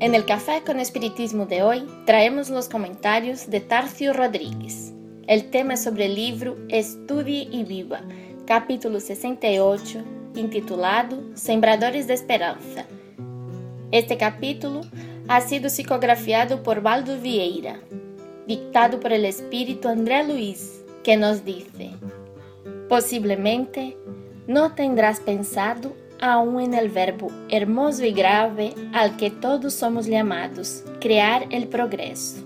En el Café con Espiritismo de hoy traemos los comentarios de Tarcio Rodríguez. El tema sobre el libro Estudie y Viva, capítulo 68, intitulado Sembradores de Esperanza. Este capítulo ha sido psicografiado por Valdo Vieira, dictado por el espíritu André Luiz, que nos dice: Posiblemente no tendrás pensado aún en el verbo hermoso y grave al que todos somos llamados, crear el progreso.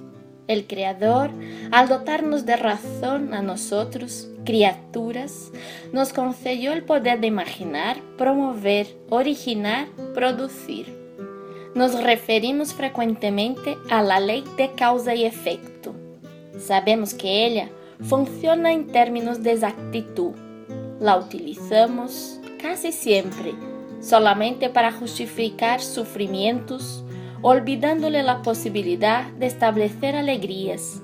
El Creador, al dotarnos de razón a nosotros, criaturas, nos concedió el poder de imaginar, promover, originar, producir. Nos referimos frecuentemente a la ley de causa y efecto. Sabemos que ella funciona en términos de exactitud. La utilizamos casi siempre solamente para justificar sufrimientos, olvidándole la posibilidad de establecer alegrías.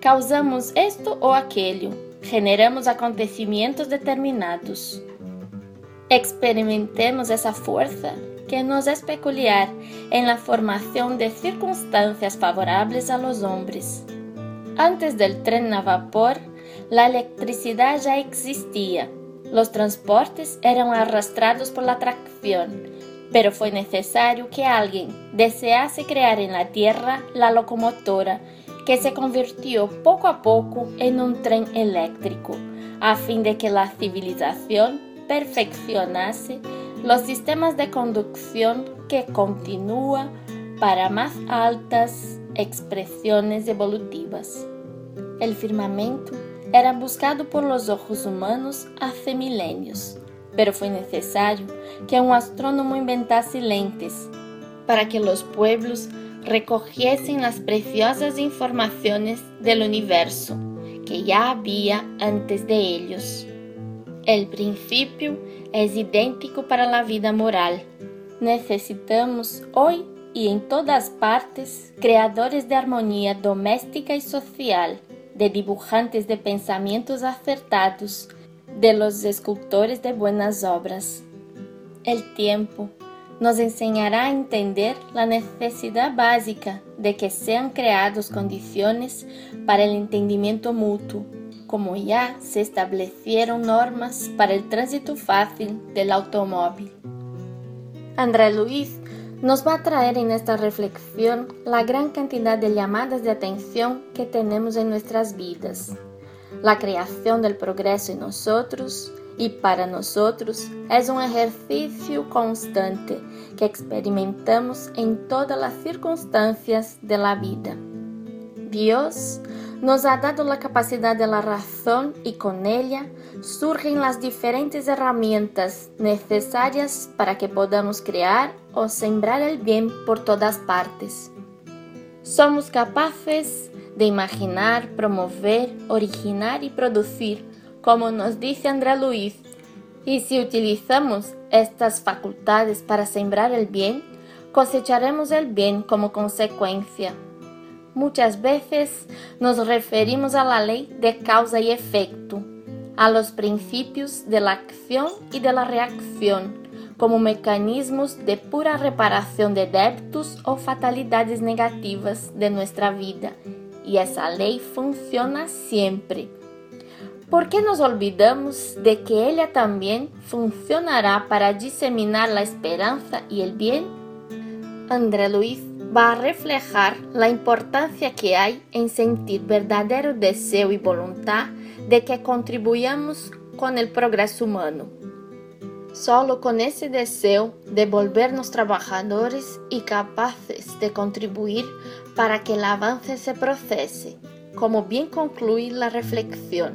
Causamos esto o aquello, generamos acontecimientos determinados. Experimentemos esa fuerza que nos es peculiar en la formación de circunstancias favorables a los hombres. Antes del tren a vapor, la electricidad ya existía los transportes eran arrastrados por la tracción, pero fue necesario que alguien desease crear en la Tierra la locomotora, que se convirtió poco a poco en un tren eléctrico, a fin de que la civilización perfeccionase los sistemas de conducción que continúa para más altas expresiones evolutivas. El firmamento era buscado por los ojos humanos hace milenios, pero fue necesario que un astrónomo inventase lentes para que los pueblos recogiesen las preciosas informaciones del universo que ya había antes de ellos. El principio es idéntico para la vida moral. Necesitamos hoy y en todas partes creadores de armonía doméstica y social de dibujantes de pensamientos acertados, de los escultores de buenas obras. El tiempo nos enseñará a entender la necesidad básica de que sean creadas condiciones para el entendimiento mutuo, como ya se establecieron normas para el tránsito fácil del automóvil. André Luis nos va a traer en esta reflexión la gran cantidad de llamadas de atención que tenemos en nuestras vidas, la creación del progreso en nosotros y para nosotros es un ejercicio constante que experimentamos en todas las circunstancias de la vida. Dios nos ha dado la capacidad de la razón y con ella surgen las diferentes herramientas necesarias para que podamos crear o sembrar el bien por todas partes. Somos capaces de imaginar, promover, originar y producir, como nos dice André Luis, y si utilizamos estas facultades para sembrar el bien, cosecharemos el bien como consecuencia. Muchas veces nos referimos a la ley de causa y efecto, a los principios de la acción y de la reacción, como mecanismos de pura reparación de débitos o fatalidades negativas de nuestra vida, y esa ley funciona siempre. ¿Por qué nos olvidamos de que ella también funcionará para diseminar la esperanza y el bien? André Luis va a reflejar la importancia que hay en sentir verdadero deseo y voluntad de que contribuyamos con el progreso humano. Solo con ese deseo de volvernos trabajadores y capaces de contribuir para que el avance se procese, como bien concluye la reflexión.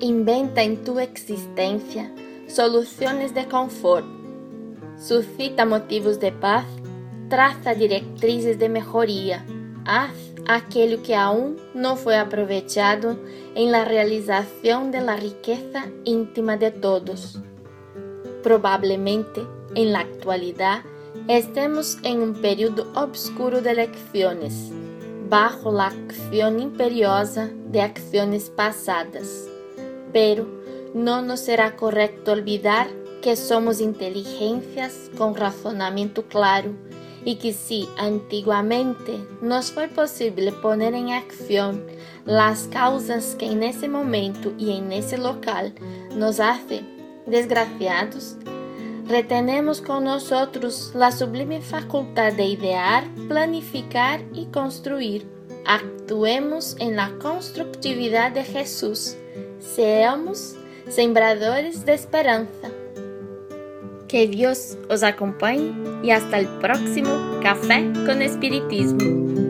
Inventa en tu existencia soluciones de confort, suscita motivos de paz traça diretrizes de mejoria, haz aquello que aún no fue aprovechado en la realización de la riqueza íntima de todos. Probablemente, en la actualidad, estemos en un periodo obscuro de elecciones, bajo la acción imperiosa de acciones pasadas. Pero no nos será correcto olvidar que somos inteligencias con razonamiento claro y que si antiguamente nos fue posible poner en acción las causas que en ese momento y en ese local nos hace desgraciados, retenemos con nosotros la sublime facultad de idear, planificar y construir. Actuemos en la constructividad de Jesús. Seamos sembradores de esperanza. Que Dios os acompañe y hasta el próximo Café con Espiritismo.